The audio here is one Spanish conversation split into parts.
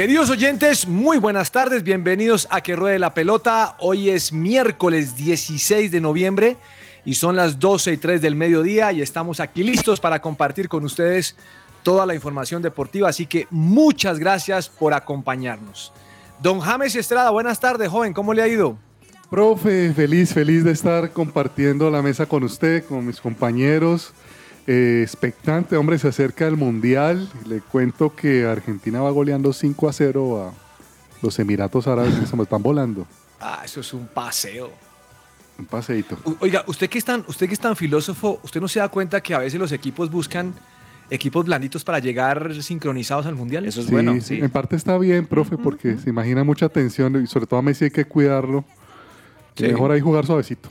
Queridos oyentes, muy buenas tardes, bienvenidos a Que Ruede la Pelota. Hoy es miércoles 16 de noviembre y son las 12 y 3 del mediodía y estamos aquí listos para compartir con ustedes toda la información deportiva, así que muchas gracias por acompañarnos. Don James Estrada, buenas tardes, joven, ¿cómo le ha ido? Profe, feliz, feliz de estar compartiendo la mesa con usted, con mis compañeros. Eh, expectante, hombre, se acerca el Mundial. Le cuento que Argentina va goleando 5 a 0 a los Emiratos Árabes que se me están volando. Ah, eso es un paseo. Un paseíto. Oiga, usted que, es tan, usted que es tan filósofo, ¿usted no se da cuenta que a veces los equipos buscan equipos blanditos para llegar sincronizados al Mundial? Eso es Sí, bueno, sí. En parte está bien, profe, porque se imagina mucha tensión y sobre todo a Messi hay que cuidarlo. Sí. Mejor ahí jugar suavecito.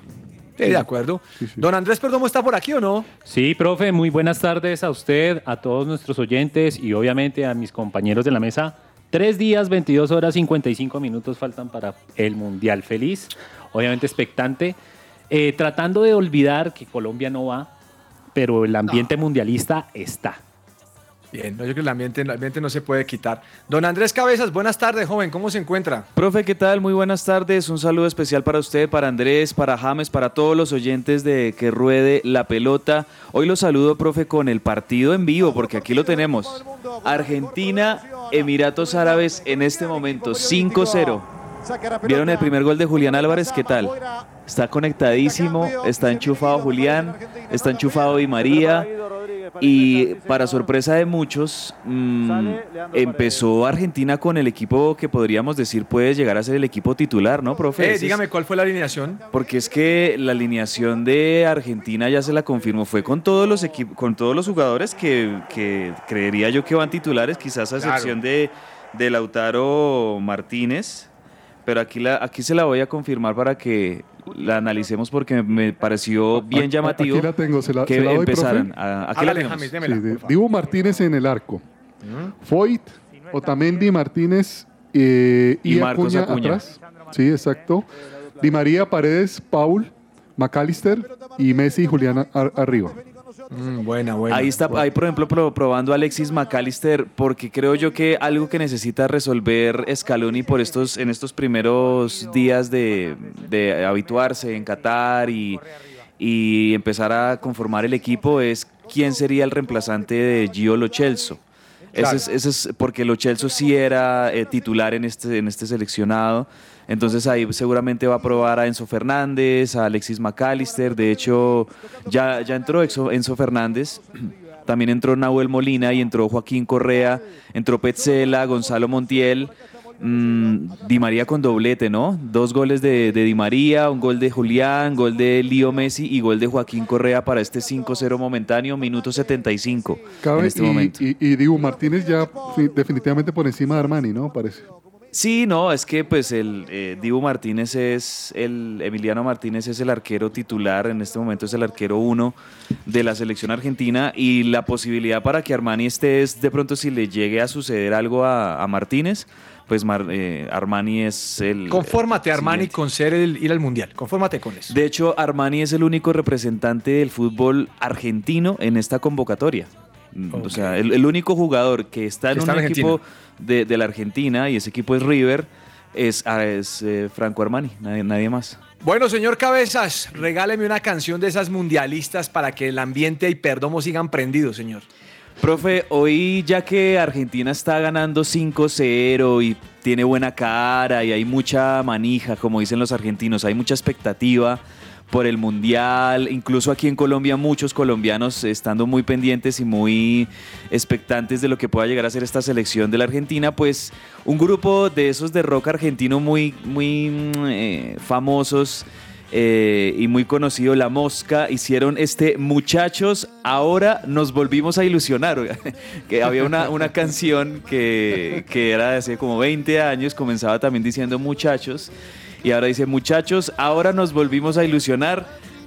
Sí, de acuerdo. Sí, sí. Don Andrés Perdomo está por aquí o no? Sí, profe, muy buenas tardes a usted, a todos nuestros oyentes y obviamente a mis compañeros de la mesa. Tres días, 22 horas, 55 minutos faltan para el Mundial Feliz. Obviamente expectante. Eh, tratando de olvidar que Colombia no va, pero el ambiente mundialista está. Bien, no, yo creo que el ambiente, el ambiente no se puede quitar. Don Andrés Cabezas, buenas tardes, joven, ¿cómo se encuentra? Profe, ¿qué tal? Muy buenas tardes. Un saludo especial para usted, para Andrés, para James, para todos los oyentes de Que Ruede la Pelota. Hoy los saludo, profe, con el partido en vivo, porque aquí lo tenemos. Argentina, Emiratos Árabes en este momento, 5-0. ¿Vieron el primer gol de Julián Álvarez? ¿Qué tal? Está conectadísimo, está enchufado Julián, está enchufado Di María. Y para sorpresa de muchos, mm, empezó Argentina con el equipo que podríamos decir puede llegar a ser el equipo titular, ¿no, profe? Eh, dígame cuál fue la alineación. Porque es que la alineación de Argentina ya se la confirmó, fue con todos los con todos los jugadores que, que creería yo que van titulares, quizás a Claro. excepción de, de Lautaro Martínez. Pero aquí, la, aquí se la voy a confirmar para que la analicemos porque me pareció bien llamativo Aquí la tengo, se la, que se la doy, empezaran. profe. A- aquí la tenemos. James, Sí, démela, de-. Dibu Martínez en el arco. Foyt, Otamendi, Martínez eh, y, Y Marcos Acuña, Acuña. atrás. Sí, exacto. Di María, Paredes, Paul, McAllister y Messi y Julián ar- arriba. Mm, buena, buena. Ahí está, ahí por ejemplo pro- probando a Alexis McAllister, porque creo yo que algo que necesita resolver Scaloni por estos, en estos primeros días de, de habituarse en Qatar y, y empezar a conformar el equipo es quién sería el reemplazante de Gio Lo Celso. Ese es, ese es porque Lo Celso sí era eh, titular en este, en este seleccionado. Entonces ahí seguramente va a probar a Enzo Fernández, a Alexis McAllister. De hecho, ya, ya entró Enzo Fernández. También entró Nahuel Molina y entró Joaquín Correa, entró Petzela, Gonzalo Montiel, mm, Di María con doblete, ¿no? Dos goles de, de Di María, un gol de Julián, gol de Lío Messi y gol de Joaquín Correa para este 5-0 momentáneo, minuto 75 Cabe- en este y, momento. y, y Dibu Martínez ya fi- definitivamente por encima de Armani, ¿no? Parece. Sí, no, es que pues el eh, Dibu Martínez es el Emiliano Martínez es el arquero titular en este momento es el arquero uno de la selección argentina y la posibilidad para que Armani esté es de pronto si le llegue a suceder algo a, a Martínez, pues Mar- eh, Armani es el Confórmate, el Armani, siguiente. con ser el ir al Mundial. Confórmate con eso. De hecho, Armani es el único representante del fútbol argentino en esta convocatoria. Mm, O sea, el, el único jugador que está en está un equipo de, de la Argentina y ese equipo es River es, ah, es eh, Franco Armani, nadie, nadie más. Bueno, señor Cabezas, regáleme una canción de esas mundialistas para que el ambiente y Perdomo sigan prendidos, señor. Profe, hoy ya que Argentina está ganando 5-0 y tiene buena cara y hay mucha manija, como dicen los argentinos, hay mucha expectativa por el Mundial, incluso aquí en Colombia muchos colombianos estando muy pendientes y muy expectantes de lo que pueda llegar a ser esta selección de la Argentina, pues un grupo de esos de rock argentino muy, muy mm, eh, famosos eh, y muy conocido La Mosca hicieron este Muchachos, ahora nos volvimos a ilusionar. que había una, una canción que, que era de hace como 20 años, comenzaba también diciendo Muchachos y ahora dice Muchachos, ahora nos volvimos a ilusionar.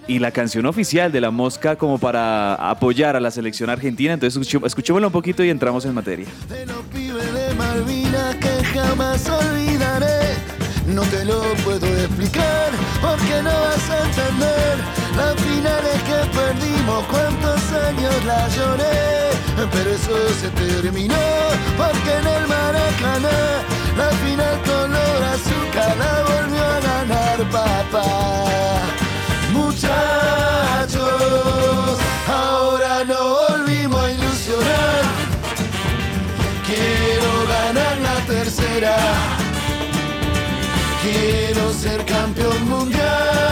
Y la canción oficial de La Mosca como para apoyar a la selección argentina. Entonces escuché- escuchémosla un poquito y entramos en materia. de los pibes de Malvinas que jamás olvidaré. No te lo puedo explicar porque no vas a entender las finales que perdimos, cuántos años la lloré. Pero eso se terminó porque en el Maracaná la final azúcar la volvió a ganar papá. Muchachos, ahora no volvimos a ilusionar. Quiero ganar la tercera. Quiero ser campeón mundial.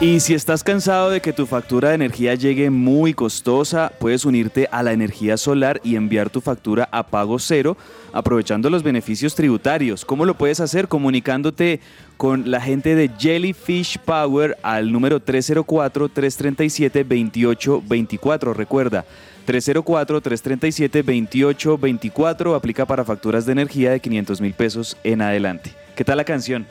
Y si estás cansado de que tu factura de energía llegue muy costosa, puedes unirte a la energía solar y enviar tu factura a pago cero, aprovechando los beneficios tributarios. ¿Cómo lo puedes hacer? Comunicándote con la gente de Jellyfish Power al número 304-337-2824. Recuerda, 304-337-2824 aplica para facturas de energía de 500 mil pesos en adelante. ¿Qué tal la canción?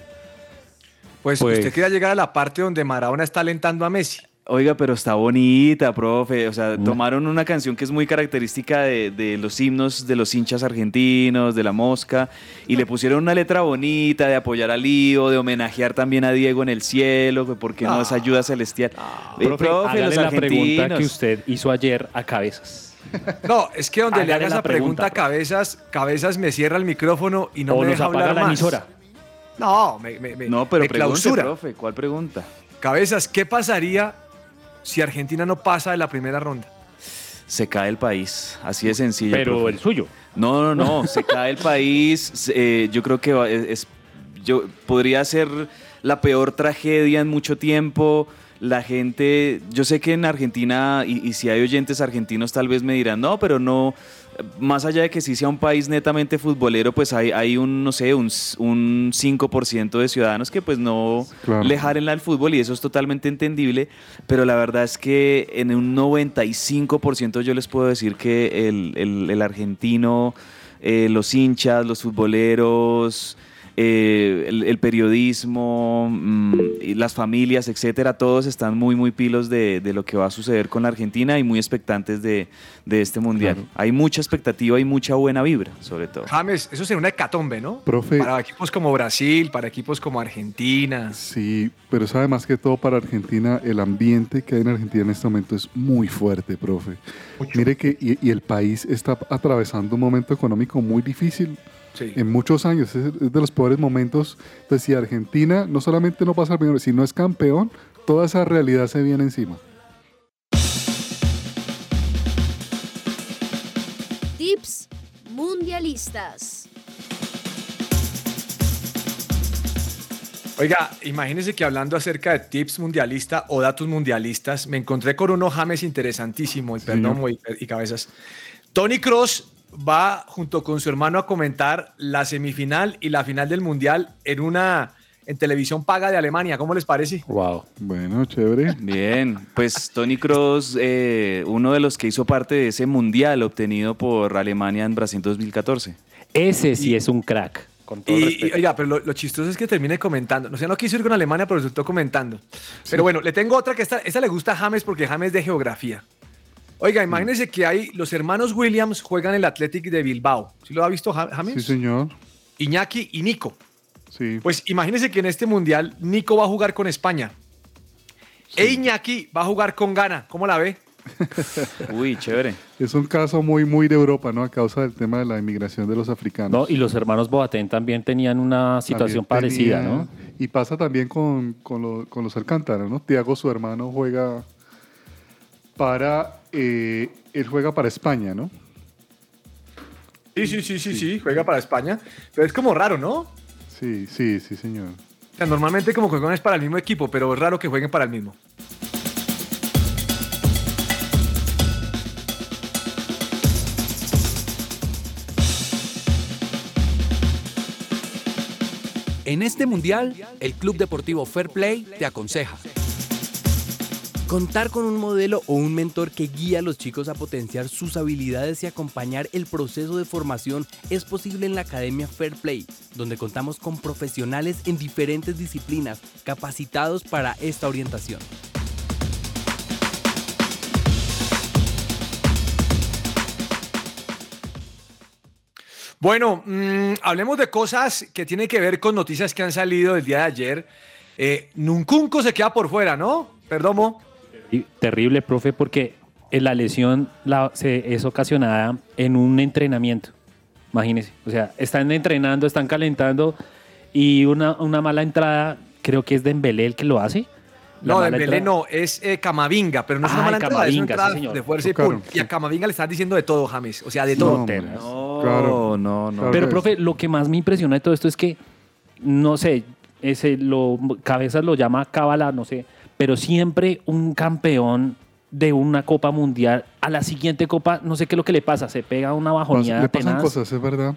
Pues, Pues- usted quería llegar a la parte donde Maradona está alentando a Messi. Oiga, pero está bonita, profe. O sea, tomaron una canción que es muy característica de, de los himnos de los hinchas argentinos, de la mosca, y le pusieron una letra bonita de apoyar al lío, de homenajear también a Diego en el cielo, que porque no es ayuda celestial. Eh, Profe, los la pregunta que usted hizo ayer a cabezas. No, es que donde le Hágale hagas la pregunta, pregunta, Cabezas, Cabezas me cierra el micrófono y no o me nos deja apaga hablar la más. emisora. No, me, me, me- No, pero me pregunte, clausura. profe, ¿cuál pregunta? Cabezas, ¿qué pasaría si Argentina no pasa de la primera ronda? Se cae el país, así de sencillo. Pero profe. el suyo. No, no, no, se cae el país. eh, yo creo que va- es, es- yo, podría ser la peor tragedia en mucho tiempo. La gente, yo sé que en Argentina, y, y si hay oyentes argentinos tal vez me dirán, no, pero no, más allá de que sí sea un país netamente futbolero, pues hay, hay un, no sé, un, un 5% de ciudadanos que pues no Claro. le jaren al fútbol y eso es totalmente entendible, pero la verdad es que en un 95% yo les puedo decir que el, el- el argentino, eh, los hinchas, los futboleros, eh, el, el periodismo, mm, y las familias, etcétera, todos están muy, muy pilos de, de lo que va a suceder con la Argentina y muy expectantes de, de este mundial. Claro. Hay mucha expectativa y mucha buena vibra, sobre todo. James, eso sería una hecatombe, ¿no? Profe. Para equipos como Brasil, para equipos como Argentina. Sí, pero es además que todo para Argentina, el ambiente que hay en Argentina en este momento es muy fuerte, profe. Mire que y, y el país está atravesando un momento económico muy difícil Sí. en muchos años, es, de los peores momentos. Entonces, si Argentina no solamente no pasa al primero, si no es campeón, toda esa realidad se viene encima. Tips mundialistas. Oiga, imagínense que hablando acerca de tips mundialista o datos mundialistas, me encontré con uno James interesantísimo, y perdón, y, y cabezas. Tony Cross va junto con su hermano a comentar la semifinal y la final del mundial en una en televisión paga de Alemania. ¿Cómo les parece? Wow. Bueno, chévere. Bien, pues Tony Cross, eh, uno de los que hizo parte de ese mundial obtenido por Alemania en Brasil 2014. Ese sí es un crack. Con todo Y, oiga, pero lo, lo chistoso es que termine comentando. O sea, no quiso ir con Alemania, pero resultó comentando. Pero bueno, le tengo otra que esta, esta le gusta a James porque James es de geografía. Oiga, imagínense que hay los hermanos Williams juegan el Athletic de Bilbao. ¿Sí lo ha visto Ja- James? Sí, señor. Iñaki y Nico. Sí. Pues imagínense que en este mundial Nico va a jugar con España. E Iñaki va a jugar con Ghana. ¿Cómo la ve? Uy, chévere. Es un caso muy, muy de Europa, ¿no? A causa del tema de la inmigración de los africanos. No, y los hermanos Boateng también tenían una situación También parecida, tenía- ¿no? Y pasa también con, con, lo- con los Alcántara, ¿no? Tiago, su hermano, juega para. eh, él juega para España, ¿no? Sí, sí, sí, sí, sí. Juega para España. Pero es como raro, ¿no? O Sí, sí, sí, señor. sea, normalmente como juegan es para el mismo equipo, pero es raro que jueguen para el mismo. En este mundial, el Club Deportivo Fair Play te aconseja. Contar con un modelo o un mentor que guíe a los chicos a potenciar sus habilidades y acompañar el proceso de formación es posible en la Academia Fair Play, donde contamos con profesionales en diferentes disciplinas capacitados para esta orientación. Bueno, mm, hablemos de cosas que tienen que ver con noticias que han salido el día de ayer. Eh, Nuncunco se queda por fuera, ¿no? Perdomo. Terrible, profe, porque eh, la lesión la- se- es ocasionada en un entrenamiento. Imagínese. O sea, están entrenando, están calentando y una, una mala entrada, creo que es Dembélé el que lo hace. La No, Dembélé no, es eh, Camavinga, pero no es una mala entrada, es una Camavinga, entrada sí, señor. de fuerza y pum. Y a. Camavinga le estás diciendo de todo, James. O sea, de todo. No. No, Claro. no, no. Pero, profe, lo que más me impresiona de todo esto es que, no sé, ese lo, Cabezas lo llama cábala, no sé, pero siempre un campeón de una Copa Mundial a la siguiente Copa, no sé qué es lo que le pasa, se pega una bajoneada le pasan tenaz. cosas, es verdad.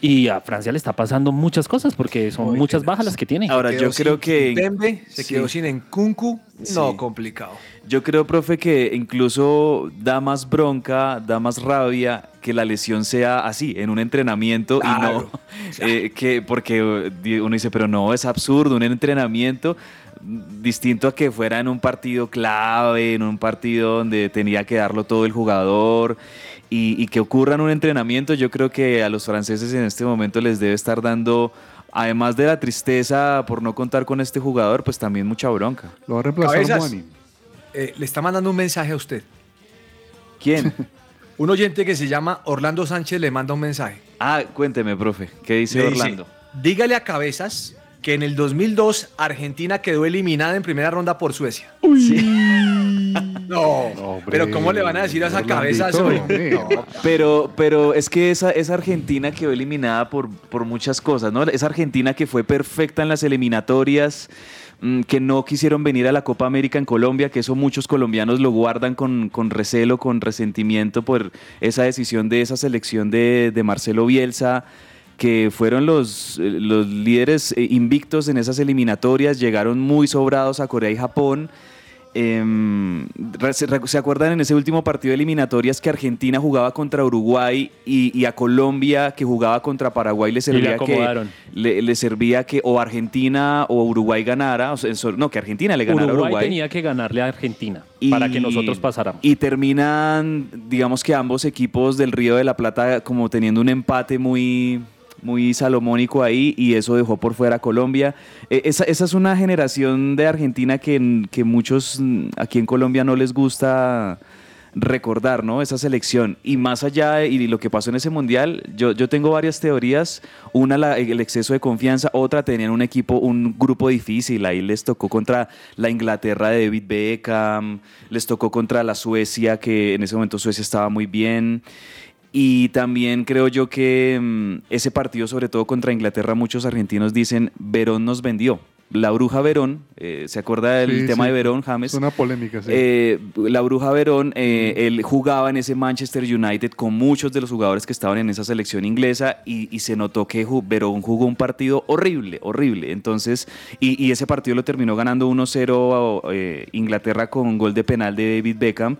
Y a Francia le está pasando muchas cosas porque son muchas tenaz. bajas las que tiene. Ahora, yo creo que. Kimpembe, se Sí. quedó sin Nkunku. No, Sí. complicado. Yo creo, profe, que incluso da más bronca, da más rabia que la lesión sea así, en un entrenamiento Claro. y no eh, que porque uno dice, pero no, es absurdo, un entrenamiento distinto a que fuera en un partido clave, en un partido donde tenía que darlo todo el jugador y, y que ocurra en un entrenamiento, yo creo que a los franceses en este momento les debe estar dando, además de la tristeza por no contar con este jugador, pues también mucha bronca. Lo va a reemplazar. Eh, le está mandando un mensaje a usted. ¿Quién? Un oyente que se llama Orlando Sánchez le manda un mensaje. Ah, cuénteme, profe, ¿qué dice Le dice, Orlando? Dígale a Cabezas que en el 2002 Argentina quedó eliminada en primera ronda por Suecia. No, hombre, pero ¿cómo le van a decir a esa hoy? hombre. No. Pero, pero es que esa, esa Argentina quedó eliminada por, por muchas cosas, ¿no? Esa Argentina que fue perfecta en las eliminatorias, mm, que no quisieron venir a la Copa América en Colombia, que eso muchos colombianos lo guardan con, con recelo, con resentimiento por esa decisión de esa selección de, de Marcelo Bielsa que fueron los, eh, los líderes eh, invictos en esas eliminatorias, llegaron muy sobrados a Corea y Japón. Em, ¿se, acuerdan en ese último partido de eliminatorias que Argentina jugaba contra Uruguay y, y a Colombia que jugaba contra Paraguay le le servía que acomodaron. le, le servía que o Argentina o Uruguay ganara, o sea, so- no, que Argentina le ganara a Uruguay, Uruguay. tenía que ganarle a Argentina Y- para que nosotros pasáramos. Y terminan, digamos que ambos equipos del Río de la Plata como teniendo un empate muy, muy salomónico ahí y eso dejó por fuera a Colombia. Eh, esa, esa es una generación de Argentina que, que muchos mm, aquí en Colombia no les gusta recordar, ¿no? Esa selección. Y más allá de y lo que pasó en ese mundial, yo, yo tengo varias teorías. Una, el exceso de confianza. Otra, tenían un equipo, un grupo difícil. Ahí les tocó contra la Inglaterra de David Beckham. Les tocó contra la Suecia, que en ese momento Suecia estaba muy bien. Y también creo yo que mm, ese partido, sobre todo contra Inglaterra, muchos argentinos dicen, Verón nos vendió. La bruja Verón, eh, ¿se acuerda del Sí, tema sí. de Verón, James? Es una polémica, sí. Eh, la Bruja Verón, eh, él jugaba en ese Manchester United con muchos de los jugadores que estaban en esa selección inglesa y, y se notó que Verón jugó un partido horrible, horrible. Entonces, y, y ese partido lo terminó ganando 1-0 eh, Inglaterra con gol de penal de David Beckham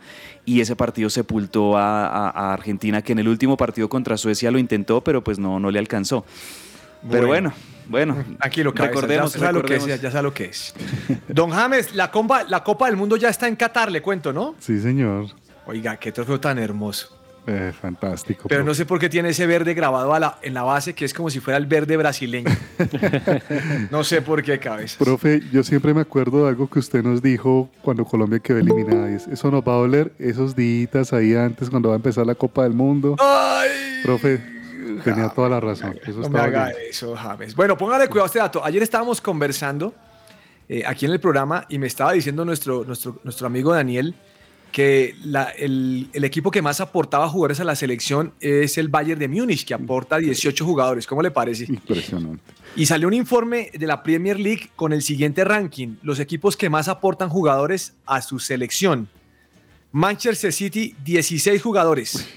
y ese partido sepultó a, a- a Argentina que en el último partido contra Suecia lo intentó, pero pues no, no le alcanzó. Pero bueno, bueno, Tranquilo, Cabezas, recordemos, ya sabe lo que es, recordemos. ya sabe lo que es. Don James, la, compa- la Copa del Mundo ya está en Qatar, le cuento, ¿no? Sí, señor. Oiga, qué trofeo tan hermoso. Eh, fantástico. Pero no sé por qué tiene ese verde grabado a la- en la base, que es como si fuera el verde brasileño. no sé por qué, cabeza. Profe, yo siempre me acuerdo de algo que usted nos dijo cuando Colombia quedó eliminada. Eso nos va a doler esos días ahí antes cuando va a empezar la Copa del Mundo. Ay, Profe, tenía toda la razón. Eso no me haga bien. eso, James. Bueno, póngale cuidado a este dato. Ayer estábamos conversando eh, aquí en el programa y me estaba diciendo nuestro, nuestro, nuestro amigo Daniel que la- el, el equipo que más aportaba jugadores a la selección es el Bayern de Múnich, que aporta 18 jugadores. ¿Cómo le parece? Impresionante. Y salió un informe de la Premier League con el siguiente ranking, los equipos que más aportan jugadores a su selección. Manchester City, 16 jugadores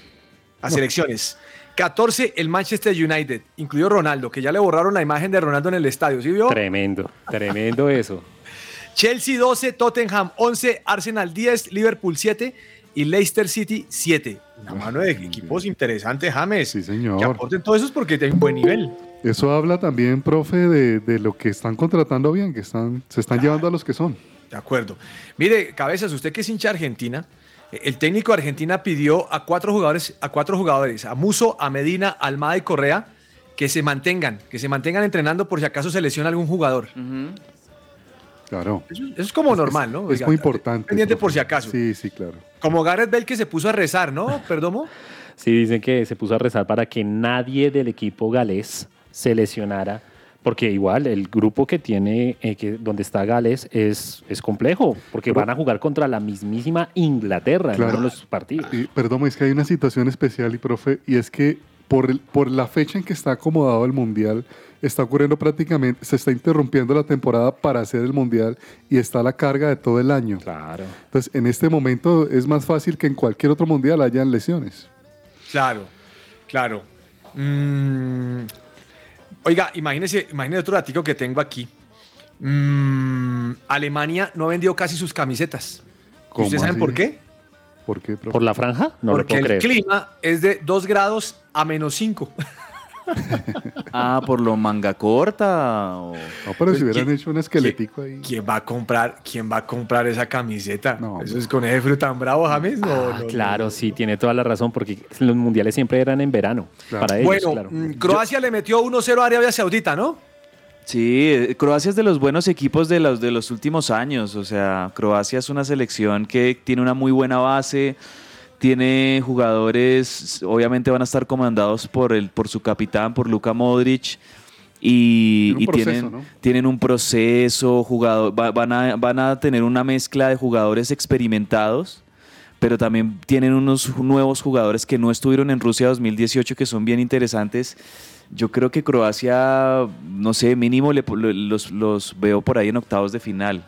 a selecciones. 14 el Manchester United, incluido Ronaldo, que ya le borraron la imagen de Ronaldo en el estadio, ¿sí vio? Tremendo, tremendo eso. Chelsea 12, Tottenham 11, Arsenal 10, Liverpool 7 y Leicester City 7. Una mano de equipos interesantes, James. Sí, Que señor. aporten todos esos porque tienen un buen nivel. Eso habla también, profe, de, de lo que están contratando bien, que están, se están llevando a los que son. De acuerdo. Mire, Cabezas, usted que es hincha argentina, eh, el técnico de Argentina pidió a cuatro jugadores, a cuatro jugadores, a Muso, a Medina, a Almada y Correa, que se mantengan, que se mantengan entrenando por si acaso se lesiona algún jugador. Claro. Eso, eso es como normal, ¿no? Es Oiga, muy importante. Pendiente por si acaso. Sí, sí, claro. Como Gareth Bale que se puso a rezar, ¿no? Perdomo. Sí, dicen que se puso a rezar para que nadie del equipo galés se lesionara, porque igual el grupo que tiene, eh, que, donde está Gales, es, es complejo, porque Pero- van a jugar contra la mismísima Inglaterra Claro. en uno de los partidos. Y, perdón, es que hay una situación especial, y profe, y es que por, el- por la fecha en que está acomodado el Mundial, está ocurriendo prácticamente, se está interrumpiendo la temporada para hacer el Mundial y está la carga de todo el año. Claro. Entonces, en este momento es más fácil que en cualquier otro Mundial hayan lesiones. Claro, claro. Mm, oiga, imagínese, imagínese otro ratico que tengo aquí. Mm, Alemania no vendió casi sus camisetas. ¿Cómo ¿Ustedes saben por qué? ¿Por qué, profe? ¿Por la franja? No Porque lo el puedo creer. clima es de 2 grados a menos 5. Ah, por lo manga corta. o- No, pero si Pues, hubieran ¿quién- hecho un esqueletico ahí. ¿Quién va a comprar, quién va a comprar esa camiseta? No, Eso es con ese frío tan bravo, James. No, Ah, no, no. claro, sí, tiene toda la razón, porque los mundiales siempre eran en verano. Claro. Para ellos, Bueno, claro. mm, Croacia le metió 1-0 a Arabia Saudita, ¿no? Sí, eh, Croacia es de los buenos equipos de los, de los últimos años. O sea, Croacia es una selección que tiene una muy buena base. Tiene jugadores, obviamente van a estar comandados por, el, por su capitán, por Luka Modric. Y, proceso, tienen, ¿no? tienen un proceso, jugador, va- van, a, van a tener una mezcla de jugadores experimentados, pero también tienen unos nuevos jugadores que no estuvieron en Rusia 2018 que son bien interesantes. Yo creo que Croacia, no sé, mínimo le- los, los veo por ahí en octavos de final.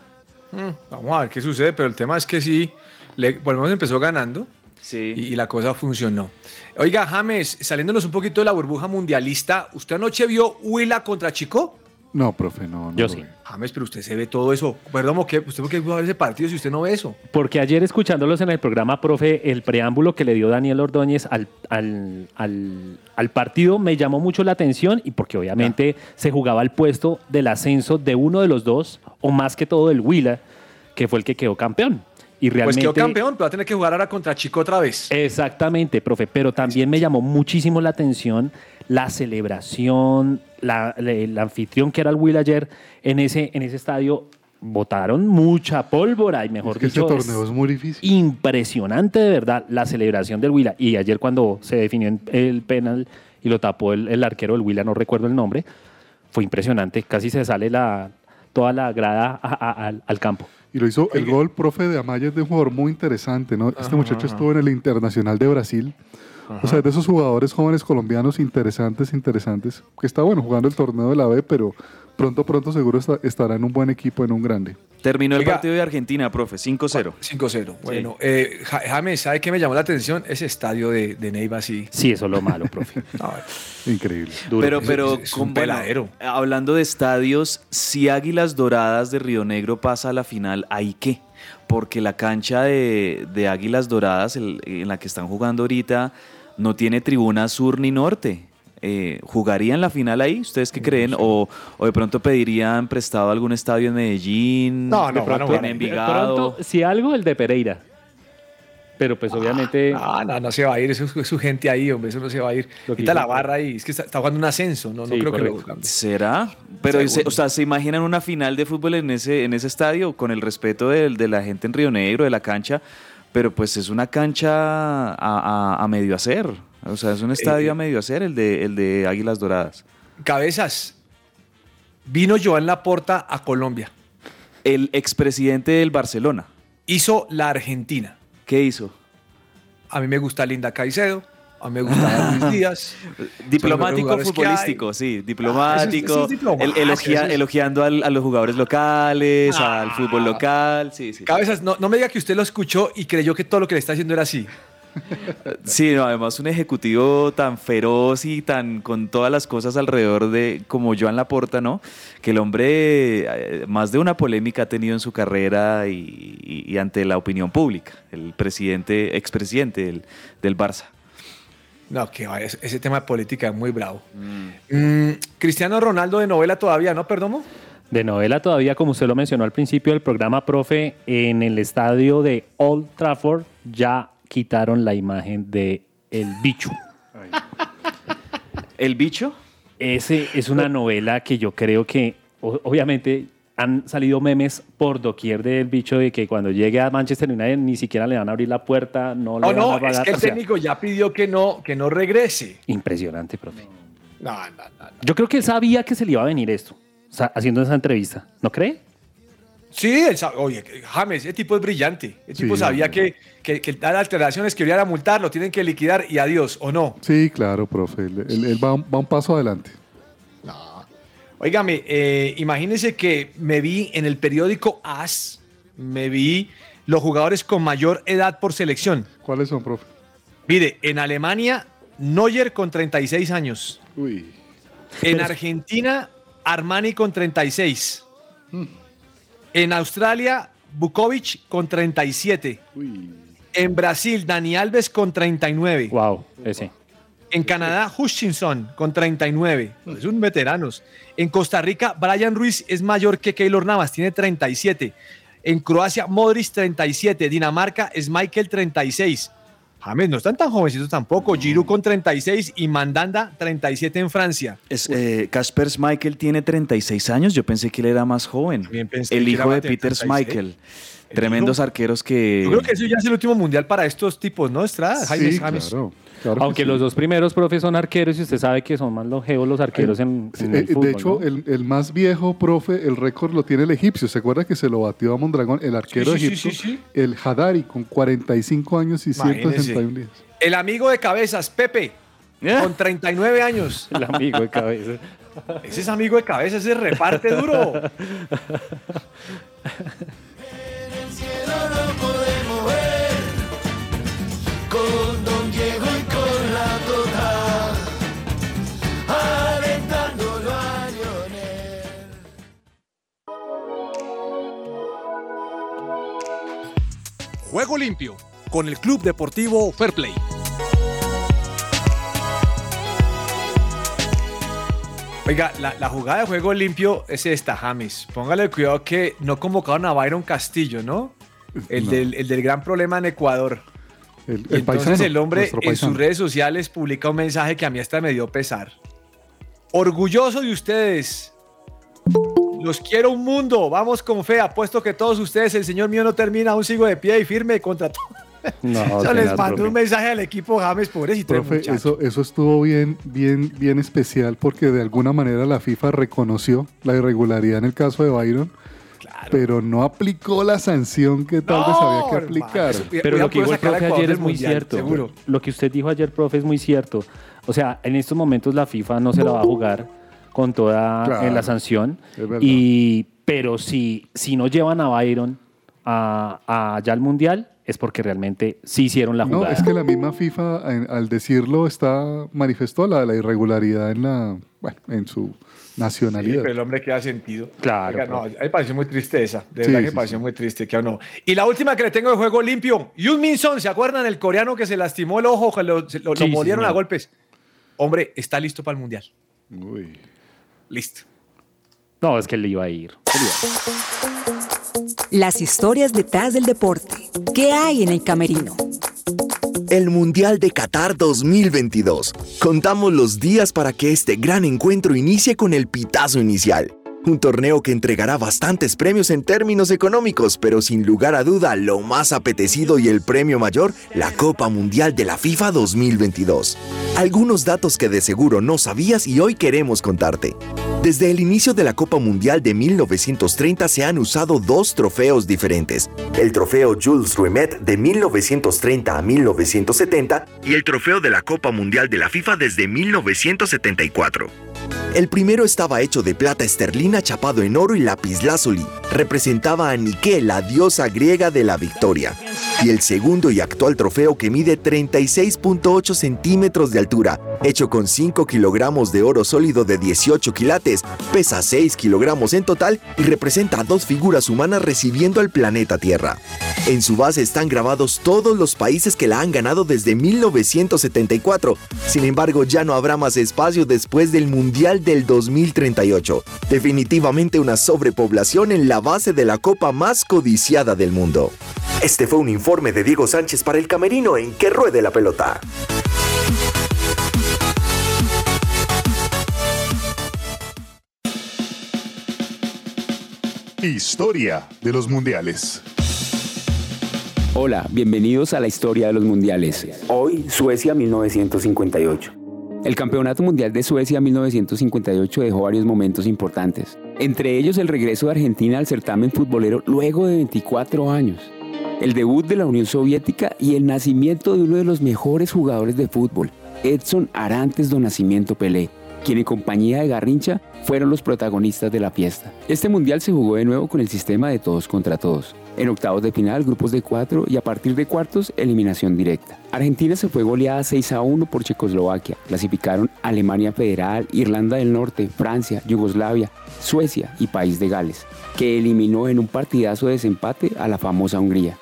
Mm, vamos a ver qué sucede, pero el tema es que sí, le, menos empezó ganando Sí. y, y la cosa funcionó. Oiga, James, saliéndonos un poquito de la burbuja mundialista, ¿usted anoche vio Huila contra Chico? No, profe, no. no Yo sí. vi. James, pero usted se ve todo eso. Perdón, ¿qué? ¿usted por qué va a ver ese partido si usted no ve eso? Porque ayer escuchándolos en el programa, profe, el preámbulo que le dio Daniel Ordóñez al, al, al- al partido me llamó mucho la atención y porque obviamente se jugaba el puesto del ascenso de uno de los dos, o más que todo del Huila, que fue el que quedó campeón. Y Pues realmente, quedó campeón, pero va a tener que jugar ahora contra Chico otra vez. Exactamente, profe, pero también me llamó muchísimo la atención la celebración, la, la- el anfitrión que era el Will ayer en ese, en ese estadio. Botaron mucha pólvora y mejor Es que este dicho, torneo es muy difícil. impresionante de verdad la celebración del Huila. Y ayer cuando se definió el penal y lo tapó el, el arquero del Huila, no recuerdo el nombre, fue impresionante. Casi se sale la, toda la grada a- a- al, al campo. Y lo hizo el gol, profe, de Amaya es de un jugador muy interesante, ¿no? Este muchacho estuvo en el Internacional de Brasil. O sea, es de esos jugadores jóvenes colombianos interesantes, interesantes, que está bueno jugando el torneo de la B, pero pronto, pronto seguro está- estará en un buen equipo, en un grande. Terminó el partido de Argentina, profe, 5-0. 5-0. Bueno, eh, Ja- James, ¿sabe qué me llamó la atención? Ese estadio de, de Neiva, sí. Sí, eso es lo malo, profe. No, Increíble. Duro. Pero, Es- pero es un con- bueno, peladero. hablando de estadios, si Águilas Doradas de Río Negro pasa a la final, ¿ahí qué? Porque la cancha de, de Águilas Doradas, el- en la que están jugando ahorita, no tiene tribuna sur ni norte. Eh, ¿Jugarían la final ahí? ¿Ustedes qué creen? O, o de pronto pedirían prestado algún estadio en Medellín? No, no, de pronto en. Envigado. Pronto, si algo, el de Pereira. pero pues obviamente... No, no, no se va a ir, eso es su gente ahí, hombre, eso no se va a ir. Lo Quita la barra ahí, es que está, está jugando un ascenso, no, no Sí, creo que lo. ¿Será? Pero, se- o sea, ¿se imaginan una final de fútbol en ese, en ese estadio con el respeto del- de, la gente en Río Negro, de la cancha? Pero pues es una cancha a, a- a medio hacer. O sea, es un estadio Eh, a medio hacer el de, el de Águilas Doradas. Cabezas, vino Joan Laporta a Colombia, El expresidente del Barcelona, hizo la Argentina. ¿qué hizo? A mí me gusta Linda Caicedo, a mí me gusta Luis Díaz. Diplomático futbolístico, sí, diplomático, eso es diplomacia, el- elogia- eso es- elogiando al- a los jugadores locales, Ah. al fútbol local, sí, sí. Cabezas, no, no me diga que usted lo escuchó y creyó que todo lo que le está haciendo era así. Sí, no, además un ejecutivo tan feroz y tan con todas las cosas alrededor de como Joan Laporta, ¿no? Que el hombre eh, más de una polémica ha tenido en su carrera y, y- y ante la opinión pública, el presidente, expresidente del, del Barça. No, que va, ese, tema de política es muy bravo. Mm, Cristiano Ronaldo de novela todavía, ¿no, Perdomo? De novela todavía, como usted lo mencionó al principio del programa, profe, en el estadio de Old Trafford ya quitaron la imagen de el bicho. ¿El bicho? Ese es una novela que yo creo que, obviamente, han salido memes por doquier del bicho de que cuando llegue a Manchester United ni siquiera le van a abrir la puerta, no le No, van a no, es pagar. que el o sea, técnico ya pidió que no, que no regrese. impresionante, profe. No, no, no. no. Yo creo que él sabía que se le iba a venir esto, o sea, haciendo esa entrevista, ¿no cree? Sí, él sabe- oye, James, ese tipo es brillante. El tipo Sí, sabía que, que, que dar alteraciones, que iban a multar, lo tienen que liquidar y adiós, ¿o no? Sí, claro, profe. Él, él- él va, va un paso adelante. Óigame, eh, imagínense que me vi en el periódico AS, me vi los jugadores con mayor edad por selección. ¿Cuáles son, profe? Mire, en Alemania, Neuer con 36 años. Uy. En Argentina, Armani con 36. En Australia, Bukovic con 37. Uy. En Brasil, Dani Alves con 39. Wow, ese. En Canadá, Hutchinson con 39. Es un veteranos. En Costa Rica, Brian Ruiz es mayor que Keylor Navas, tiene 37. En Croacia, Modric 37. Dinamarca es Michael 36. James, no están tan jovencitos tampoco. Giroud con 36 y Mandanda 37 en Francia. Es, eh, Kasper Schmeichel tiene 36 años, yo pensé que él era más joven. El hijo de Peter 36. Schmeichel. Tremendos hijo- arqueros que... Yo creo que eso ya es el último mundial para estos tipos, ¿no, Estrada? Jaime Sí, James. claro. claro que Aunque sí. los dos primeros, profe, son arqueros y usted sabe que son más longevos los arqueros en, eh, el fútbol, de hecho, ¿no? el, el más viejo, profe, el récord lo tiene el egipcio. ¿Se acuerda que se lo batió a Mondragón, el arquero sí, sí, egipcio? sí, sí. El Hadari, con 45 años y Imagínese. 161 días. El amigo de cabezas, Pepe, ¿Eh? con 39 años. El amigo de cabeza. Ese es amigo de cabezas, ese reparte duro. Juego limpio con el Club Deportivo Fair Play. Oiga, la, la jugada de juego limpio es esta, James. Póngale cuidado que no convocaron a Byron Castillo, ¿no? El, No. Del, el del gran problema en Ecuador. El, el entonces paisano, el hombre en sus redes sociales publica un mensaje que a mí hasta me dio pesar. Orgulloso de ustedes. Los quiero un mundo. Vamos con fe. Apuesto que todos ustedes, el señor mío no termina. Aún sigo de pie y firme contra todo. No, Yo les mando profe. un mensaje al equipo James, pobrecito. Profe, eso, eso estuvo bien, bien, bien especial porque de alguna manera la FIFA reconoció la irregularidad en el caso de Byron, Claro. pero no aplicó la sanción que tal vez No, había que aplicar. eso- Pero lo que dijo el profe ayer es muy Mundial, cierto. Seguro. Lo que usted dijo ayer, profe, es muy cierto. O sea, en estos momentos la FIFA no se la va a jugar con toda Claro. eh, la sanción. Y, pero si, si no llevan a Byron a, a ya al Mundial, es porque realmente sí hicieron la No, jugada. es que la misma FIFA, en- al decirlo, está manifestó la, la irregularidad en la, bueno, en su Sí, nacionalidad. pero el hombre queda sentido. Claro, Oiga, no, a profe. mí me pareció muy triste esa. De Sí, verdad que sí, me pareció sí. muy triste que no. Y la última que le tengo de juego limpio. Yun Min Son, ¿se acuerdan? El coreano que se lastimó el ojo, que lo, se- lo, Sí, lo sí, molieron a golpes. Hombre, está listo para el mundial. Uy. Listo. No, es que. Él iba a ir. Las historias detrás del deporte. ¿Qué hay en el camerino? El Mundial de Qatar 2022. Contamos los días para que este gran encuentro inicie con el pitazo inicial. Un torneo que entregará bastantes premios en términos económicos, pero sin lugar a duda lo más apetecido y el premio mayor, la Copa Mundial de la FIFA 2022. Algunos datos que de seguro no sabías y hoy queremos contarte. Desde el inicio de la Copa Mundial de 1930 se han usado dos trofeos diferentes. El trofeo Jules Rimet de 1930 a 1970 y el trofeo de la Copa Mundial de la FIFA desde 1974. El primero estaba hecho de plata esterlina chapado en oro y lapislázuli. Representaba a Nike, la diosa griega de la victoria. Y el segundo y actual trofeo que mide 36.8 centímetros de altura, hecho con 5 kilogramos de oro sólido de 18 quilates, pesa 6 kilogramos en total y representa a dos figuras humanas recibiendo al planeta Tierra. En su base están grabados todos los países que la han ganado desde 1974. Sin embargo, ya no habrá más espacio después del Mundial del 2038. Definitivamente una sobrepoblación en la base de la copa más codiciada del mundo. Este fue un informe de Diego Sánchez para el Camerino en Que Ruede la Pelota. Historia de los mundiales. Hola, bienvenidos a la historia de los mundiales. Hoy, Suecia 1958. El Campeonato Mundial de Suecia 1958 dejó varios momentos importantes, entre ellos el regreso de Argentina al certamen futbolero luego de 24 años, el debut de la Unión Soviética y el nacimiento de uno de los mejores jugadores de fútbol, Edson Arantes do Nacimiento Pelé, quien en compañía de Garrincha fueron los protagonistas de la fiesta. Este mundial se jugó de nuevo con el sistema de todos contra todos. En octavos de final, grupos de cuatro y a partir de cuartos, eliminación directa. Argentina se fue goleada 6 a 1 por Checoslovaquia. Clasificaron Alemania Federal, Irlanda del Norte, Francia, Yugoslavia, Suecia y País de Gales, que eliminó en un partidazo de desempate a la famosa Hungría.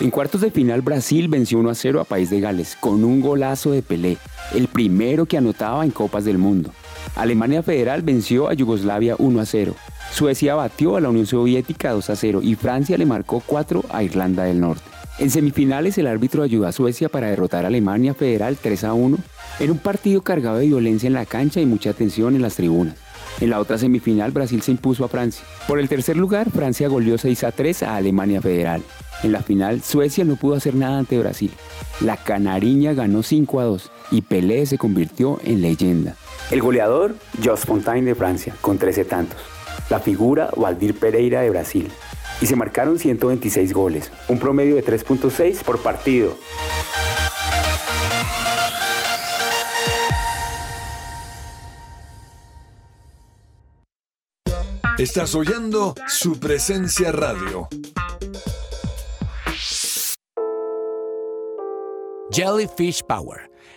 En cuartos de final, Brasil venció 1 a 0 a País de Gales con un golazo de Pelé, el primero que anotaba en Copas del Mundo. Alemania Federal venció a Yugoslavia 1 a 0. Suecia batió a la Unión Soviética 2 a 0 y Francia le marcó 4 a Irlanda del Norte. En semifinales el árbitro ayudó a Suecia para derrotar a Alemania Federal 3 a 1 en un partido cargado de violencia en la cancha y mucha tensión en las tribunas. En la otra semifinal Brasil se impuso a Francia. Por el tercer lugar Francia goleó 6 a 3 a Alemania Federal. En la final Suecia no pudo hacer nada ante Brasil. La canariña ganó 5 a 2 y Pelé se convirtió en leyenda. El goleador, Jos Fontaine de Francia, con 13 tantos. La figura, Valdir Pereira de Brasil. Y se marcaron 126 goles, un promedio de 3.6 por partido. Estás oyendo su presencia radio. Jellyfish Power,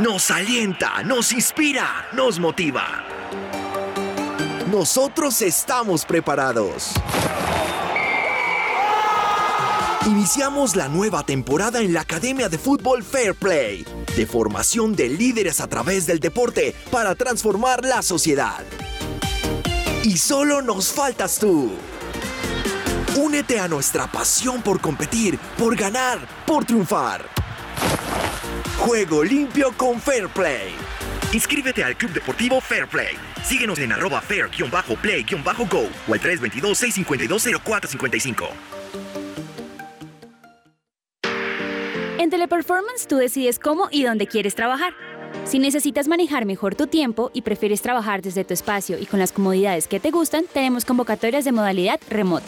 Nos alienta, nos inspira, nos motiva. Nosotros estamos preparados. Iniciamos la nueva temporada en la Academia de Fútbol Fair Play, de formación de líderes a través del deporte para transformar la sociedad. Y solo nos faltas tú. Únete a nuestra pasión por competir, por ganar, por triunfar. Juego limpio con Fair Play. Inscríbete al Club Deportivo Fair Play. Síguenos en arroba fair-play-go o al 322-652-0455. En Teleperformance tú decides cómo y dónde quieres trabajar. Si necesitas manejar mejor tu tiempo y prefieres trabajar desde tu espacio y con las comodidades que te gustan, tenemos convocatorias de modalidad remota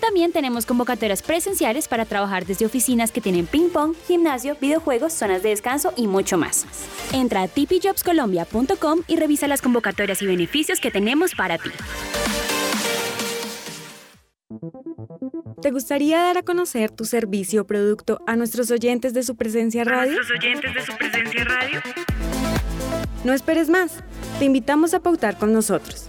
También tenemos convocatorias presenciales para trabajar desde oficinas que tienen ping pong, gimnasio, videojuegos, zonas de descanso y mucho más. Entra a tipijobscolombia.com y revisa las convocatorias y beneficios que tenemos para ti. ¿Te gustaría dar a conocer tu servicio o producto a nuestros oyentes de su presencia radio? nuestros oyentes de su presencia radio? No esperes más. Te invitamos a pautar con nosotros.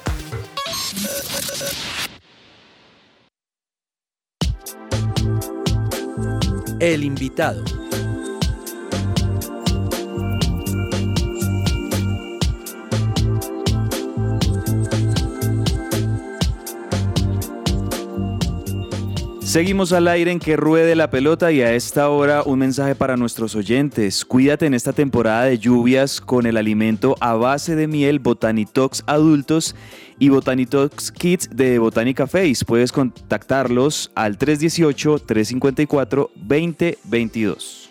El invitado. Seguimos al aire en que ruede la pelota y a esta hora un mensaje para nuestros oyentes. Cuídate en esta temporada de lluvias con el alimento a base de miel Botanitox adultos y Botanitox Kids de Botánica Face. Puedes contactarlos al 318-354-2022.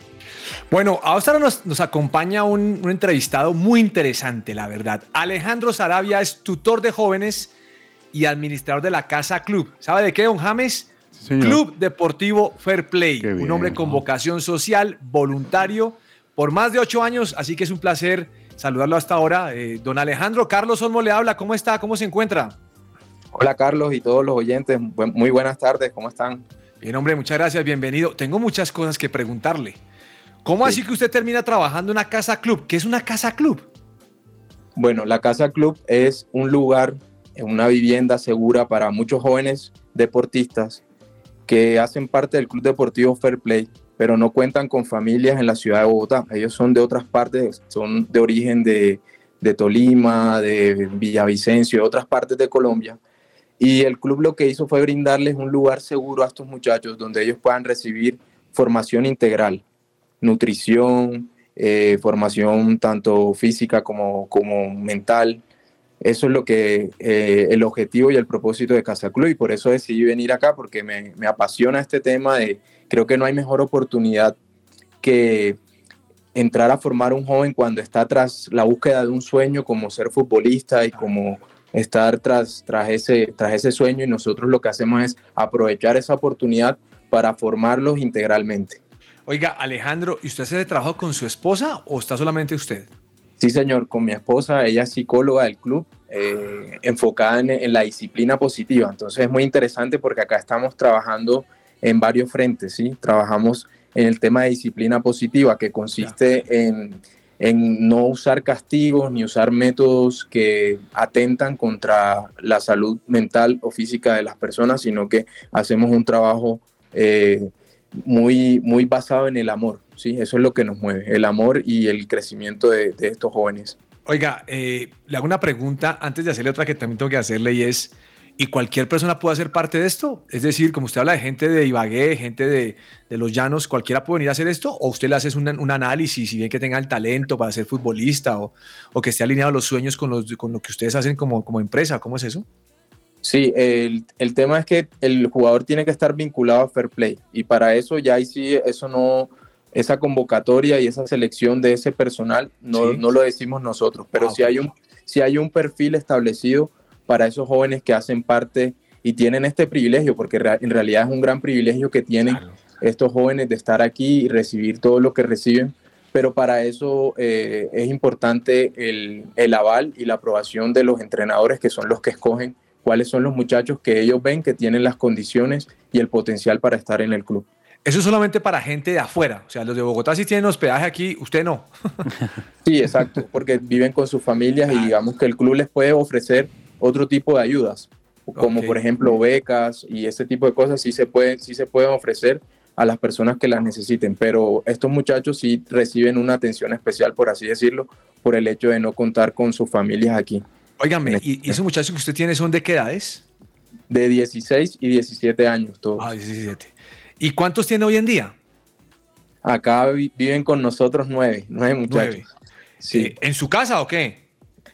Bueno, ahora nos, nos acompaña un, un entrevistado muy interesante, la verdad. Alejandro Sarabia es tutor de jóvenes y administrador de la Casa Club. ¿Sabe de qué, don James? Club Deportivo Fair Play, un hombre con vocación social, voluntario, por más de ocho años, así que es un placer saludarlo hasta ahora. Eh, don Alejandro, Carlos Olmo le habla, ¿cómo está? ¿Cómo se encuentra? Hola Carlos y todos los oyentes, muy buenas tardes, ¿cómo están? Bien, hombre, muchas gracias, bienvenido. Tengo muchas cosas que preguntarle. ¿Cómo así que usted termina trabajando en una casa club? ¿Qué es una casa club? Bueno, la casa club es un lugar, una vivienda segura para muchos jóvenes deportistas que hacen parte del Club Deportivo Fair Play, pero no cuentan con familias en la ciudad de Bogotá. Ellos son de otras partes, son de origen de, Tolima, de Villavicencio, de otras partes de Colombia. Y el club lo que hizo fue brindarles un lugar seguro a estos muchachos donde ellos puedan recibir formación integral, nutrición, eh, formación tanto física como, como mental, eso es lo que eh, el objetivo y el propósito de Casa Club y por eso decidí venir acá porque me, me, apasiona este tema de creo que no hay mejor oportunidad que entrar a formar un joven cuando está tras la búsqueda de un sueño como ser futbolista y como estar tras, tras, ese, tras ese sueño y nosotros lo que hacemos es aprovechar esa oportunidad para formarlos integralmente. Oiga, Alejandro, ¿y usted hace trabajo con su esposa o está solamente usted? Sí, señor, con mi esposa, ella es psicóloga del club, eh, enfocada en, la disciplina positiva. Entonces es muy interesante porque acá estamos trabajando en varios frentes, ¿sí? Trabajamos en el tema de disciplina positiva, que consiste en, en no usar castigos ni usar métodos que atentan contra la salud mental o física de las personas, sino que hacemos un trabajo eh, muy, muy basado en el amor, ¿sí? Eso es lo que nos mueve, el amor y el crecimiento de, estos jóvenes. Oiga, eh, le hago una pregunta antes de hacerle otra que también tengo que hacerle y es, ¿y cualquier persona puede ser parte de esto? Es decir, como usted habla de gente de Ibagué, gente de, los llanos, ¿cualquiera puede venir a hacer esto? ¿O usted le hace un, un análisis y bien que tenga el talento para ser futbolista o, o que esté alineado los sueños con, los, con lo que ustedes hacen como, como empresa? ¿Cómo es eso? Sí, el, el, tema es que el jugador tiene que estar vinculado a Fair Play y para eso ya ahí sí, eso no, esa convocatoria y esa selección de ese personal no, no lo decimos nosotros, pero ah, si, hay un, si hay un perfil establecido para esos jóvenes que hacen parte y tienen este privilegio, porque en realidad es un gran privilegio que tienen estos jóvenes de estar aquí y recibir todo lo que reciben, pero para eso eh, es importante el, el aval y la aprobación de los entrenadores que son los que escogen cuáles son los muchachos que ellos ven que tienen las condiciones y el potencial para estar en el club. Eso es solamente para gente de afuera, o sea, los de Bogotá sí tienen hospedaje aquí, usted no. sí, exacto, porque viven con sus familias y digamos que el club les puede ofrecer otro tipo de ayudas, como por ejemplo becas y ese tipo de cosas sí se pueden, sí se pueden ofrecer a las personas que las necesiten, pero estos muchachos sí reciben una atención especial, por así decirlo, por el hecho de no contar con sus familias aquí. Óigame, ¿y, esos muchachos que usted tiene son de qué edades? De 16 y 17 años todos. Ah, 17. ¿Y cuántos tiene hoy en día? Acá viven con nosotros nueve, nueve muchachos. Sí. Eh, ¿En su casa o qué?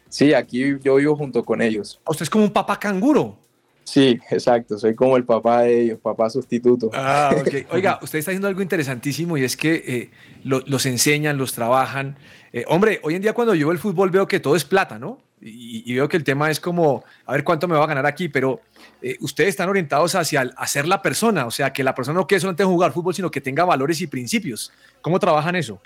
Sí, aquí yo vivo junto con ellos. ¿Usted es como un papá canguro? Sí, exacto. Soy como el papá de ellos, papá sustituto. Ah, ok. Oiga, usted está haciendo algo interesantísimo y es que eh, lo- los enseñan, los trabajan. Eh, hombre, hoy en día cuando yo veo el fútbol veo que todo es plata, ¿no? Y, y veo que el tema es como, a ver cuánto me va a ganar aquí, pero eh, ustedes están orientados hacia el- hacer la persona, o sea, que la persona no quiere solamente jugar fútbol, sino que tenga valores y principios. ¿Cómo trabajan eso?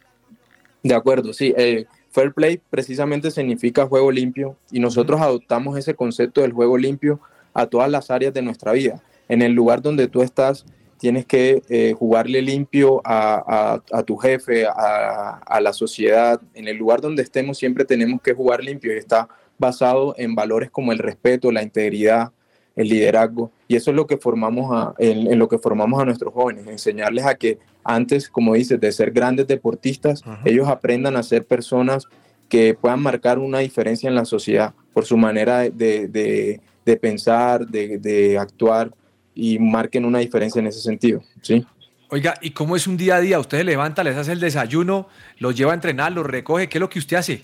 De acuerdo, sí. eh, fair play precisamente significa juego limpio y nosotros adoptamos ese concepto del juego limpio a todas las áreas de nuestra vida. En el lugar donde tú estás, tienes que eh, jugarle limpio a, a- a tu jefe, a, a la sociedad. En el lugar donde estemos siempre tenemos que jugar limpio y está basado en valores como el respeto, la integridad, el liderazgo. Y eso es lo que formamos a, en, en lo que formamos a nuestros jóvenes, enseñarles a que antes, como dices, de ser grandes deportistas, ellos aprendan a ser personas que puedan marcar una diferencia en la sociedad por su manera de, de- de pensar, de, de actuar y marquen una diferencia en ese sentido. ¿sí? Oiga, ¿y cómo es un día a día? Usted se levanta, les hace el desayuno, los lleva a entrenar, los recoge. ¿Qué es lo que usted hace?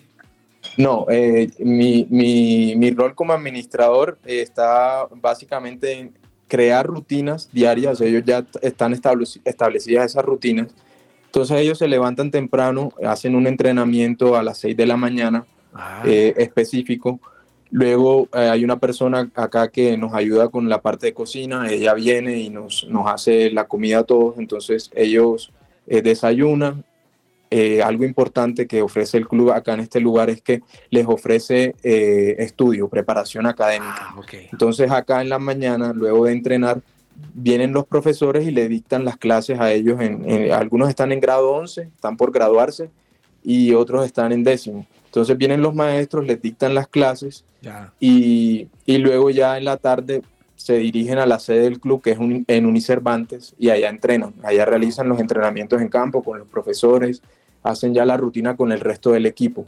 No, eh, mi, mi- mi rol como administrador eh, está básicamente en crear rutinas diarias. Ellos ya están estableci- establecidas esas rutinas. Entonces ellos se levantan temprano, hacen un entrenamiento a las 6 de la mañana eh, específico. Luego eh, hay una persona acá que nos ayuda con la parte de cocina. Ella viene y nos, nos hace la comida a todos. Entonces ellos eh, desayunan, eh, algo importante que ofrece el club acá en este lugar es que les ofrece eh, estudio, preparación académica. Entonces acá en la mañana, luego de entrenar, vienen los profesores y le dictan las clases a ellos. En, en- algunos están en grado 11, están por graduarse, y otros están en décimo. Entonces vienen los maestros, les dictan las clases Ya. y, y luego ya en la tarde se dirigen a la sede del club, que es un- en Unicervantes, y allá entrenan. Allá realizan los entrenamientos en campo con los profesores, hacen ya la rutina con el resto del equipo.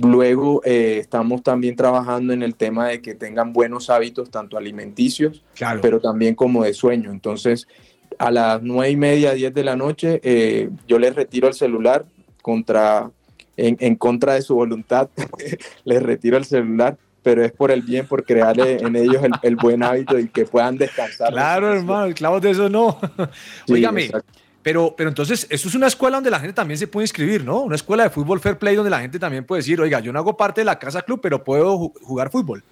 Luego eh, estamos también trabajando en el tema de que tengan buenos hábitos, tanto alimenticios, pero también como de sueño. Entonces, a las nueve y media, diez de la noche, eh, yo les retiro el celular contra, en, en contra de su voluntad, les retiro el celular, pero es por el bien, por crear en ellos el, el buen hábito y que puedan descansar. Claro, hermano, clavos de eso no. Sí, Oígame, exacto. Pero, pero entonces, esto es una escuela donde la gente también se puede inscribir, ¿no? Una escuela de fútbol fair play donde la gente también puede decir, oiga, yo no hago parte de la casa club, pero puedo ju- jugar fútbol.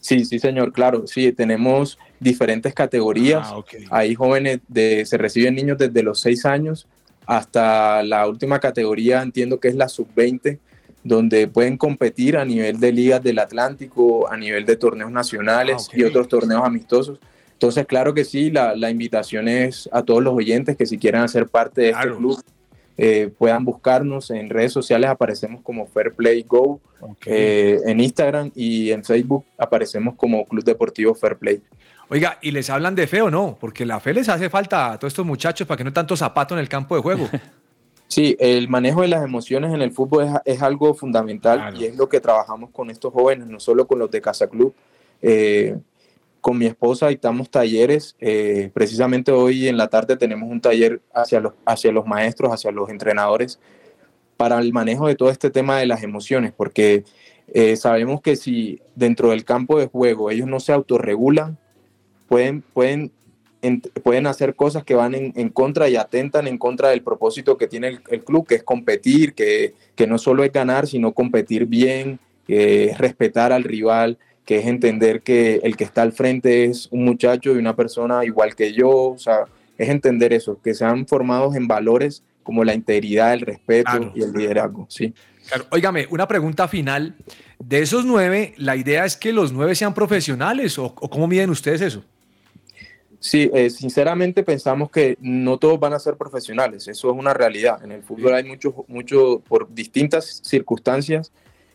Sí, sí, señor, claro. Sí, tenemos diferentes categorías. Ah, Hay jóvenes, de, se reciben niños desde los 6 años hasta la última categoría, entiendo que es la sub-20, donde pueden competir a nivel de ligas del Atlántico, a nivel de torneos nacionales y otros torneos amistosos. Entonces, claro que sí, la, la invitación es a todos los oyentes que si quieren hacer parte de este club, eh, puedan buscarnos en redes sociales, aparecemos como Fair Play Go, eh, en Instagram y en Facebook aparecemos como Club Deportivo Fair Play. Oiga, ¿y les hablan de fe o no? Porque la fe les hace falta a todos estos muchachos para que no tanto zapato en el campo de juego. Sí, el manejo de las emociones en el fútbol es, es algo fundamental y es lo que trabajamos con estos jóvenes, no solo con los de Casa Club. Eh, con mi esposa dictamos talleres. eh, precisamente hoy en la tarde tenemos un taller hacia los, hacia los maestros, hacia los entrenadores, para el manejo de todo este tema de las emociones, porque eh, sabemos que si dentro del campo de juego ellos no se autorregulan, pueden, pueden, pueden hacer cosas que van en, en contra y atentan en contra del propósito que tiene el, club, que es competir, que, que no solo es ganar, sino competir bien, es respetar al rival, que es entender que el que está al frente es un muchacho y una persona igual que yo, o sea, es entender eso, que sean formados en valores como la integridad, el respeto y el liderazgo, sí. Claro, óigame, una pregunta final. De esos nueve, ¿la idea es que los nueve sean profesionales o, o cómo miden ustedes eso? Sí, eh, sinceramente pensamos que no todos van a ser profesionales, eso es una realidad. En el fútbol hay mucho, mucho por distintas circunstancias,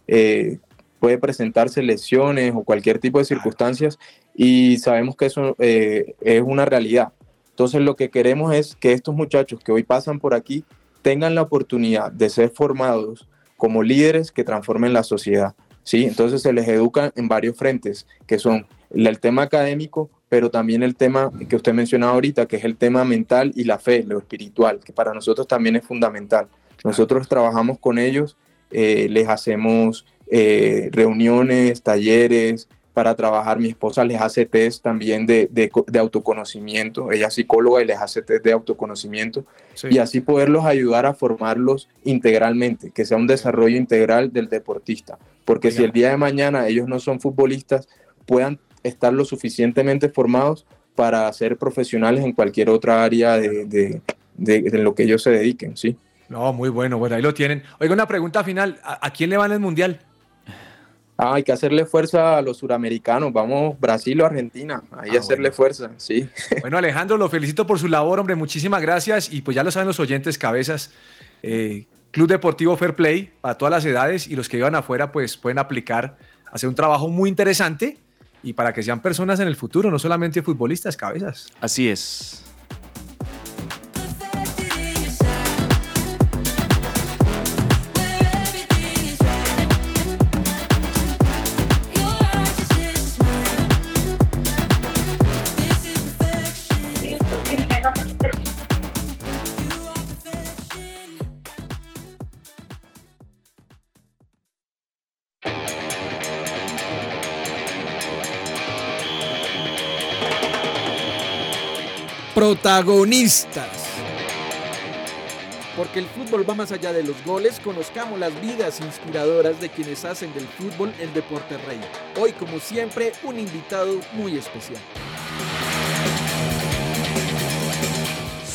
eh, puede presentarse lesiones o cualquier tipo de circunstancias y sabemos que eso eh, es una realidad. Entonces lo que queremos es que estos muchachos que hoy pasan por aquí tengan la oportunidad de ser formados como líderes que transformen la sociedad. ¿sí? Entonces se les educa en varios frentes, que son el, tema académico, pero también el tema que usted mencionaba ahorita, que es el tema mental y la fe, lo espiritual, que para nosotros también es fundamental. Nosotros trabajamos con ellos eh, les hacemos eh, reuniones, talleres para trabajar. Mi esposa les hace test también de, de co- de autoconocimiento, ella es psicóloga y les hace test de autoconocimiento y así poderlos ayudar a formarlos integralmente, que sea un desarrollo integral del deportista. Porque si el día de mañana ellos no son futbolistas, puedan estar lo suficientemente formados para ser profesionales en cualquier otra área de, de- de- de lo que ellos se dediquen, ¿sí? No, muy bueno, bueno, ahí lo tienen. Oiga, una pregunta final. ¿A, a quién le van el mundial? Ah, hay que hacerle fuerza a los suramericanos, vamos Brasil o Argentina, ahí hacerle fuerza, sí. Bueno, Alejandro, lo felicito por su labor, hombre. Muchísimas gracias. Y pues ya lo saben los oyentes, cabezas. eh, Club Deportivo Fair Play para todas las edades y los que vivan afuera, pues pueden aplicar, hacer un trabajo muy interesante y para que sean personas en el futuro, no solamente futbolistas, cabezas. Así es. Protagonistas. Porque el fútbol va más allá de los goles, conozcamos las vidas inspiradoras de quienes hacen del fútbol el deporte rey. Hoy, como siempre, un invitado muy especial.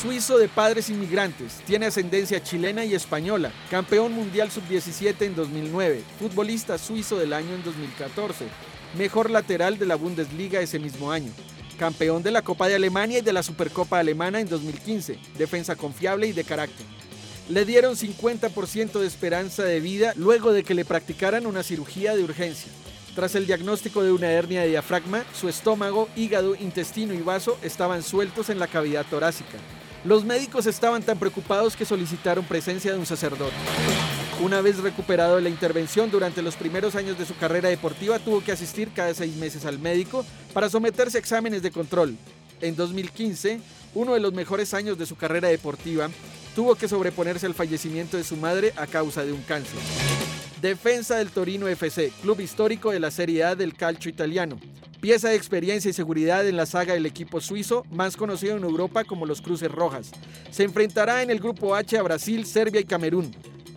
Suizo de padres inmigrantes, tiene ascendencia chilena y española, campeón mundial sub-17 en 2009, futbolista suizo del año en 2014, mejor lateral de la Bundesliga ese mismo año, campeón de la Copa de Alemania y de la Supercopa Alemana en 2015, defensa confiable y de carácter. Le dieron 50% de esperanza de vida luego de que le practicaran una cirugía de urgencia. Tras el diagnóstico de una hernia de diafragma, su estómago, hígado, intestino y vaso estaban sueltos en la cavidad torácica. Los médicos estaban tan preocupados que solicitaron presencia de un sacerdote. Una vez recuperado de la intervención durante los primeros años de su carrera deportiva, tuvo que asistir cada seis meses al médico para someterse a exámenes de control. En 2015, uno de los mejores años de su carrera deportiva, tuvo que sobreponerse al fallecimiento de su madre a causa de un cáncer. Defensa del Torino FC, club histórico de la Serie A del calcio italiano. Pieza de experiencia y seguridad en la saga del equipo suizo, más conocido en Europa como los Cruces Rojas. Se enfrentará en el grupo H a Brasil, Serbia y Camerún.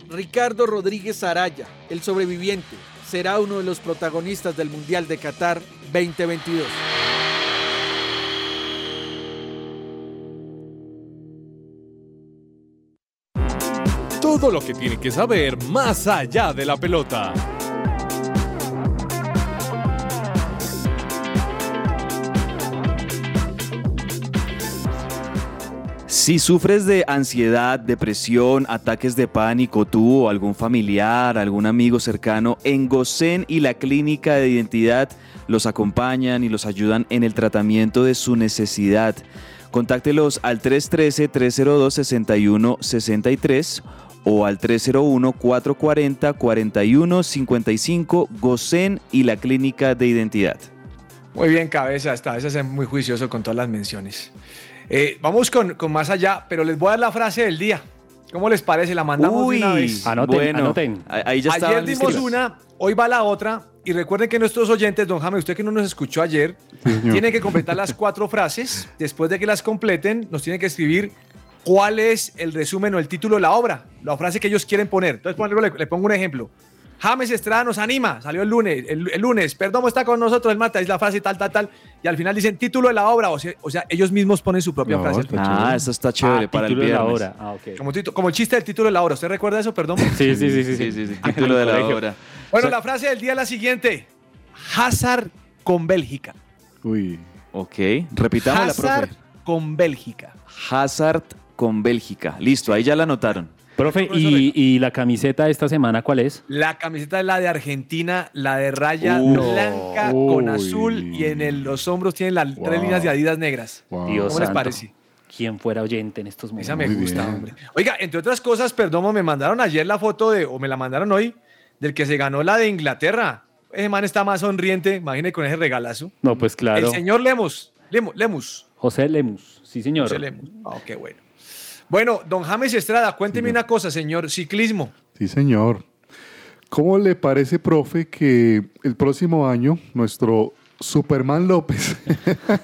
Ricardo Rodríguez Araya, el sobreviviente, será uno de los protagonistas del Mundial de Qatar 2022. Todo lo que tiene que saber más allá de la pelota. Si sufres de ansiedad, depresión, ataques de pánico, tú o algún familiar, algún amigo cercano, en Gosen y la clínica de identidad los acompañan y los ayudan en el tratamiento de su necesidad. Contáctelos al 313-302-6163 o al 301-440-4155 Gosen y la clínica de identidad. Muy bien, cabeza, esta vez es muy juicioso con todas las menciones. Eh, vamos con, con más allá, pero les voy a dar la frase del día. ¿Cómo les parece? La mandamos de una vez. Anoten, bueno, anoten. ahí ya Ayer dimos listos. una, hoy va la otra. Y recuerden que nuestros oyentes, don Jaime, usted que no nos escuchó ayer, señor. tienen que completar las cuatro frases. Después de que las completen, nos tienen que escribir cuál es el resumen o el título de la obra, la frase que ellos quieren poner. Entonces, por ejemplo, le, le pongo un ejemplo. James Estrada nos anima, salió el lunes, el, el lunes, Perdomo está con nosotros, el martes, es la frase tal, tal, tal, y al final dicen título de la obra, o sea, o sea ellos mismos ponen su propia No, frase. está Ah, eso está chévere Ah, para el título de la viernes. hora. Ah, ok. Como, tito- como el chiste del título de la obra, ¿usted recuerda eso? Perdón. Sí, sí, sí, sí. Sí, sí. sí, sí, título de la hora. Bueno, O sea- la frase del día es la siguiente. Hazard con Bélgica. Uy, Ok, repitamos la Hazard profe. con Bélgica. Hazard con Bélgica. Listo, ahí ya la anotaron. Profe, ¿y, y la camiseta de esta semana cuál es? La camiseta es la de Argentina, la de raya Uh. blanca con azul y en el- los hombros tiene las tres líneas de Adidas negras. wow. Dios ¿Cómo les santo. parece? ¿Quién fuera oyente en estos momentos? Esa me Muy gusta, bien. hombre. Oiga, entre otras cosas, perdón, me mandaron ayer la foto de, o me la mandaron hoy, del que se ganó la de Inglaterra. Ese man está más sonriente, imagínate con ese regalazo. No, pues claro. El señor Lemus. Lemus. Lemus. José Lemus, sí señor. José Lemus. Ah, qué bueno. Bueno, don James Estrada, cuénteme una cosa, señor. Ciclismo. Sí, señor. ¿Cómo le parece, profe, que el próximo año nuestro Superman López.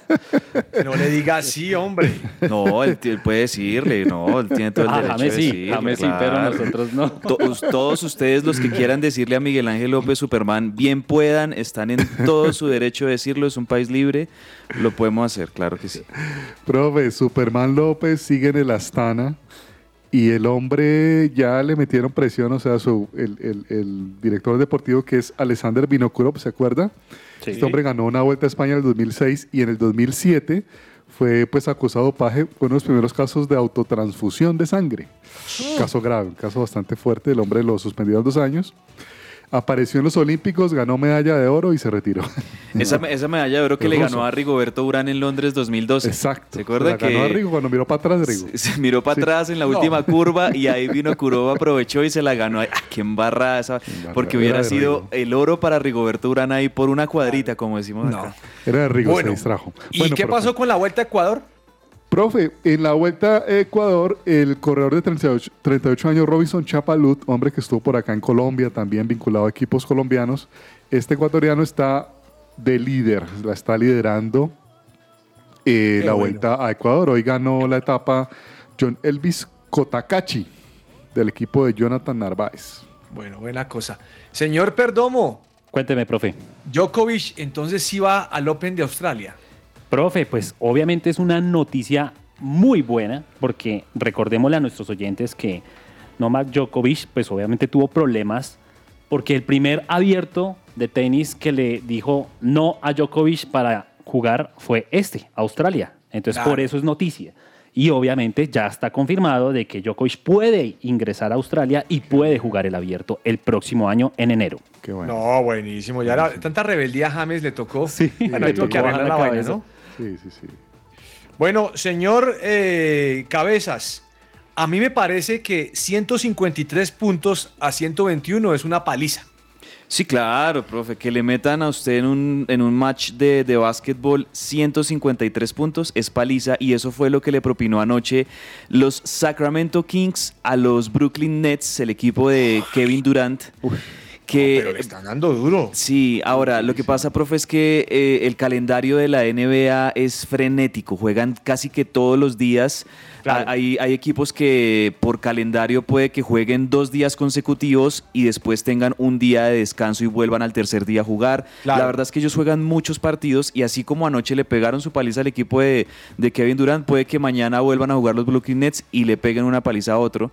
no le diga así, hombre. No, él, él, puede decirle, no, él tiene todo el Ah, derecho James de sí, decirle, James sí, pero nosotros no. Todos, todos ustedes los que quieran decirle a Miguel Ángel López Superman, bien puedan, están en todo su derecho de decirlo, es un país libre, lo podemos hacer, claro que sí. Profe, Superman López sigue en el Astana y el hombre ya le metieron presión, o sea, su, el, el- el director deportivo que es Alexander Vinokurov, ¿se acuerda? Sí. Este hombre ganó una vuelta a España en el 2006 y en el 2007 fue pues acusado dopaje, fue uno de los primeros casos de autotransfusión de sangre. Caso grave, un caso bastante fuerte, el hombre lo suspendieron dos años. Apareció en los Olímpicos, ganó medalla de oro y se retiró. Esa, esa medalla de oro que El le ruso. ganó a Rigoberto Urán en Londres 2012. Exacto. ¿Se acuerda La que ganó a Rigo cuando miró para atrás Rigo. Se, se miró para Sí. atrás en la No. última curva y ahí vino Kurova, aprovechó y se la ganó. Ay, ah, qué embarrada esa. Porque Era hubiera sido Rigo. el oro para Rigoberto Urán ahí por una cuadrita, como decimos acá. Era de Rigo, Bueno, se distrajo. ¿Y qué profe. pasó con la Vuelta a Ecuador? Profe, en la vuelta a Ecuador, el corredor de 38, 38 años, Robinson Chapalut, hombre que estuvo por acá en Colombia, también vinculado a equipos colombianos, este ecuatoriano está de líder, la está liderando eh, la bueno. vuelta a Ecuador. Hoy ganó la etapa John Elvis Kotakachi, del equipo de Jonathan Narváez. Bueno, buena cosa. Señor Perdomo, Cuénteme, profe. Djokovic entonces sí va al Open de Australia. Profe, pues obviamente es una noticia muy buena porque recordémosle a nuestros oyentes que Novak Djokovic pues obviamente tuvo problemas porque el primer abierto de tenis que le dijo no a Djokovic para jugar fue este, Australia. Entonces Claro. por eso es noticia. Y obviamente ya está confirmado de que Djokovic puede ingresar a Australia y puede jugar el abierto el próximo año en enero. Qué bueno. No, buenísimo. Ya era- tanta rebeldía a James le tocó. Sí, bueno, le que arreglar la la vaina. ¿no? Sí, sí, sí. Bueno, señor eh, Cabezas, a mí me parece que 153 puntos a 121 es una paliza. Sí, claro, profe, que le metan a usted en un, en un match de, de básquetbol 153 puntos es paliza y eso fue lo que le propinó anoche los Sacramento Kings a los Brooklyn Nets, el equipo de Kevin Durant. Que, Pero le están dando duro. Sí, ahora lo que pasa, profe, es que eh, el calendario de la NBA es frenético, juegan casi que todos los días. Claro. Hay, hay equipos que por calendario puede que jueguen dos días consecutivos y después tengan un día de descanso y vuelvan al tercer día a jugar. Claro. La verdad es que ellos juegan muchos partidos y así como anoche le pegaron su paliza al equipo de, de Kevin Durant, puede que mañana vuelvan a jugar los Brooklyn Nets y le peguen una paliza a otro.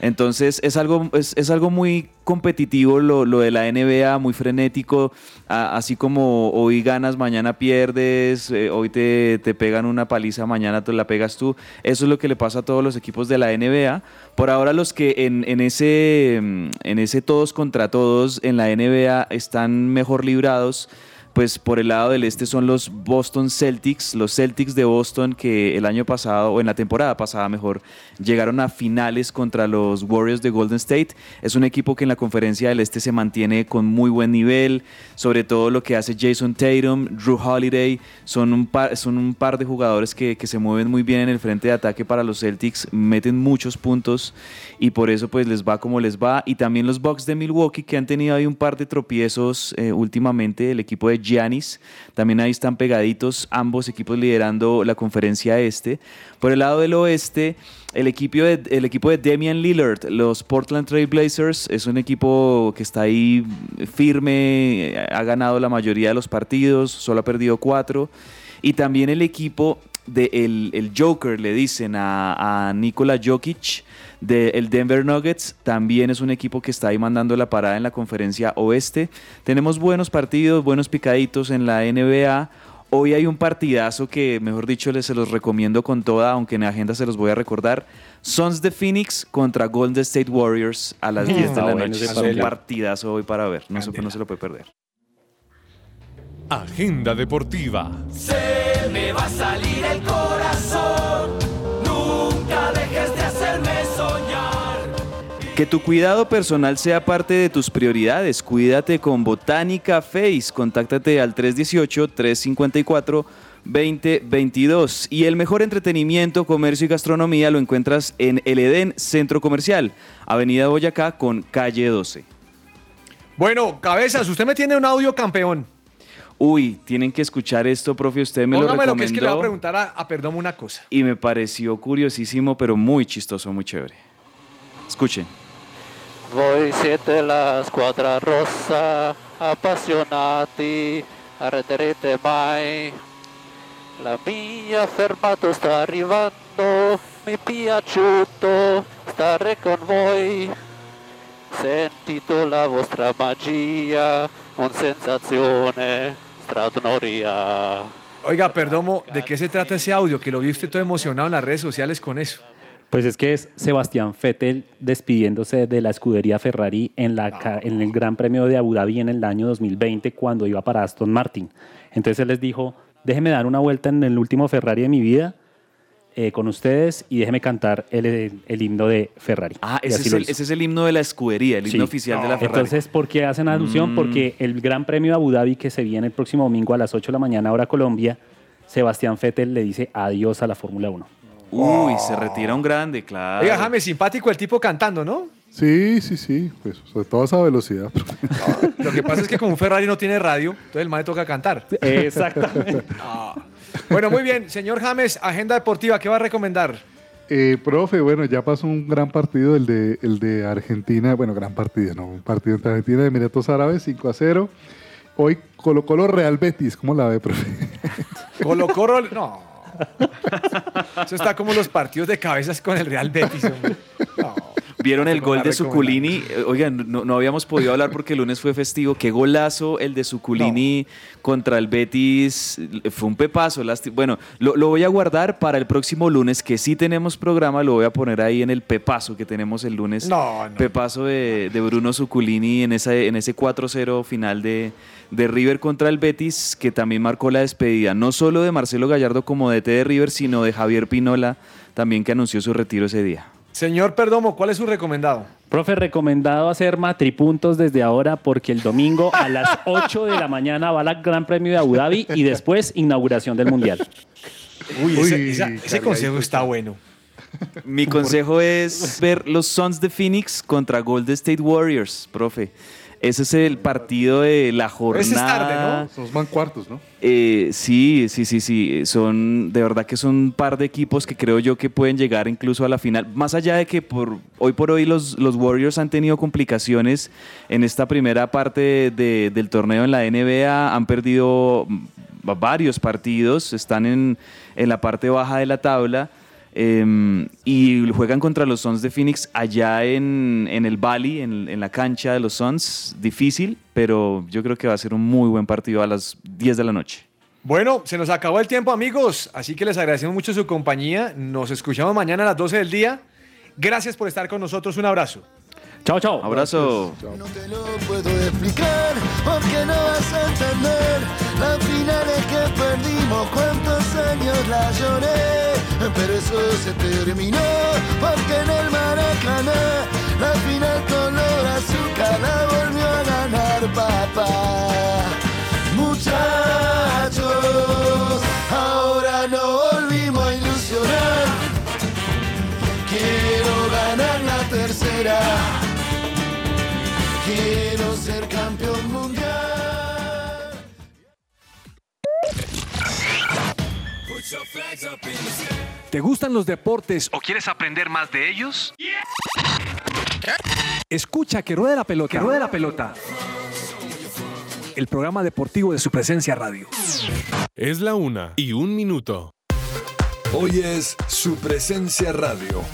Entonces es algo, es, es algo muy competitivo lo, lo de la NBA, muy frenético, así como hoy ganas, mañana pierdes, eh, hoy te, te pegan una paliza, mañana te la pegas tú. Eso es lo que le pasa a todos los equipos de la NBA. Por ahora los que en, en ese, mm, en ese todos contra todos en la NBA están mejor librados pues por el lado del este son los Boston Celtics, los Celtics de Boston que el año pasado, o en la temporada pasada mejor, llegaron a finales contra los Warriors de Golden State. Es un equipo que en la conferencia del este se mantiene con muy buen nivel, sobre todo lo que hace Jason Tatum, Drew Holiday, son un par, son un par de jugadores que, que se mueven muy bien en el frente de ataque para los Celtics, meten muchos puntos y por eso pues les va como les va. Y también los Bucks de Milwaukee que han tenido ahí un par de tropiezos eh, últimamente, el equipo de Giannis, también ahí están pegaditos, ambos equipos liderando la conferencia este. Por el lado del oeste, el equipo de, el equipo de Damian Lillard, los Portland Trail Blazers, es un equipo que está ahí firme, ha ganado la mayoría de los partidos, solo ha perdido cuatro. Y también el equipo de el, el Joker, le dicen a, a Nikola Jokic, del Denver Nuggets, también es un equipo que está ahí mandando la parada en la conferencia oeste. Tenemos buenos partidos, buenos picaditos en la NBA. Hoy hay un partidazo que, mejor dicho, les se los recomiendo con toda, aunque en la agenda se los voy a recordar. Sons de Phoenix contra Golden State Warriors a las Mm, 10 de está la bueno noche. Es un partidazo hoy para ver. No se, no se lo puede perder. Agenda deportiva. Se me va a salir el corazón. Nunca dejes de hacerme soñar. Que tu cuidado personal sea parte de tus prioridades. Cuídate con Botánica Face. Contáctate al 318-354-2022. Y el mejor entretenimiento, comercio y gastronomía lo encuentras en El Edén Centro Comercial, Avenida Boyacá con calle 12. Bueno, cabezas, usted me tiene un audio campeón. Uy, tienen que escuchar esto, profe. Usted me lo Póngamelo, que es que le voy a recomendó preguntar a, a Perdomo una cosa. y me pareció curiosísimo, pero muy chistoso, muy chévere. Escuchen. Voi siete la squadra rossa, appassionati, arreterete mai. La mia fermato sta arrivando, mi piaciuto stare con voi. Sentito la vostra magia, un sensazione straordinaria. Oiga, Perdomo, ¿de qué se trata ese audio? Que lo vi usted todo emocionado en las redes sociales con eso. Pues es que es Sebastián Vettel despidiéndose de la escudería Ferrari en, la, ca- en el Gran Premio de Abu Dhabi en el año 2020 cuando iba para Aston Martin. Entonces él les dijo, déjeme dar una vuelta en el último Ferrari de mi vida eh, con ustedes y déjeme cantar el, el himno de Ferrari. Ah, ese es, el, ese es el himno de la escudería, el himno Sí. oficial de la Ferrari. Entonces, ¿por qué hacen alusión? Mm. Porque el Gran Premio de Abu Dhabi que se viene el próximo domingo a las 8 de la mañana, hora Colombia, Sebastián Vettel le dice adiós a la Fórmula 1. Uy, se retira un grande, claro. Oiga, James, simpático el tipo cantando, ¿no? Sí, sí, sí, pues sobre todo a esa velocidad. Lo que pasa es que como un Ferrari no tiene radio, entonces el man le toca cantar. Exactamente. Bueno, muy bien. Señor James, agenda deportiva, ¿qué va a recomendar? Eh, profe, bueno, ya pasó un gran partido, el de, el de Argentina, bueno, gran partido, ¿no? Un partido entre Argentina y Emiratos Árabes, 5 a 0. Hoy Colo Colo Real Betis, ¿cómo la ve, profe? Colo Colo, no. Eso está como los partidos de cabezas con el Real Betis, hombre. ¿Vieron el gol de Suculini? Eh, Oigan, no, no habíamos podido hablar porque el lunes fue festivo. Qué golazo el de Suculini contra el Betis. Fue un pepazo. Bueno, lo, lo voy a guardar para el próximo lunes, que sí tenemos programa. Lo voy a poner ahí en el pepazo que tenemos el lunes. No, no. Pepazo de, de Bruno Suculini en, esa, en ese 4-0 final de, de River contra el Betis, que también marcó la despedida, no solo de Marcelo Gallardo como DT de River, sino de Javier Pinola, también que anunció su retiro ese día. Señor Perdomo, ¿cuál es su recomendado? Profe, recomendado hacer matripuntos desde ahora porque el domingo a las 8 de la mañana va el Gran Premio de Abu Dhabi y después inauguración del Mundial. Uy, Uy, ese, esa- ese consejo está bueno. Mi consejo es ver los Suns de Phoenix contra Golden State Warriors, profe. Ese es el partido de la jornada. Ese es tarde, ¿no? Son van cuartos, ¿no? Eh, sí, sí, sí, sí. Son, de verdad que son un par de equipos que creo yo que pueden llegar incluso a la final. Más allá de que por hoy por hoy los, los Warriors han tenido complicaciones en esta primera parte de- del torneo en la NBA. Han perdido varios partidos, están en, en la parte baja de la tabla. Eh, y juegan contra los Suns de Phoenix allá en, en el Valley, en, en la cancha de los Suns. Difícil, pero yo creo que va a ser un muy buen partido a las 10 de la noche. Bueno, se nos acabó el tiempo, amigos. Así que les agradecemos mucho su compañía. Nos escuchamos mañana a las 12 del día. Gracias por estar con nosotros. Un abrazo. Chao, chao. Abrazo. No te lo puedo explicar porque no vas a entender las finales que perdimos, cuántos años la lloré, pero eso se terminó porque en el Maracaná la final color azúcar la volvió a ganar papá. Muchachos, ahora no volvimos a ilusionar. Quiero ganar la tercera. Quiero ser campeón mundial. ¿Te gustan los deportes o quieres aprender más de ellos? Escucha que ruede la pelota. Que ruede la pelota. El programa deportivo de su presencia radio. Es la una y un minuto. Hoy es su presencia radio.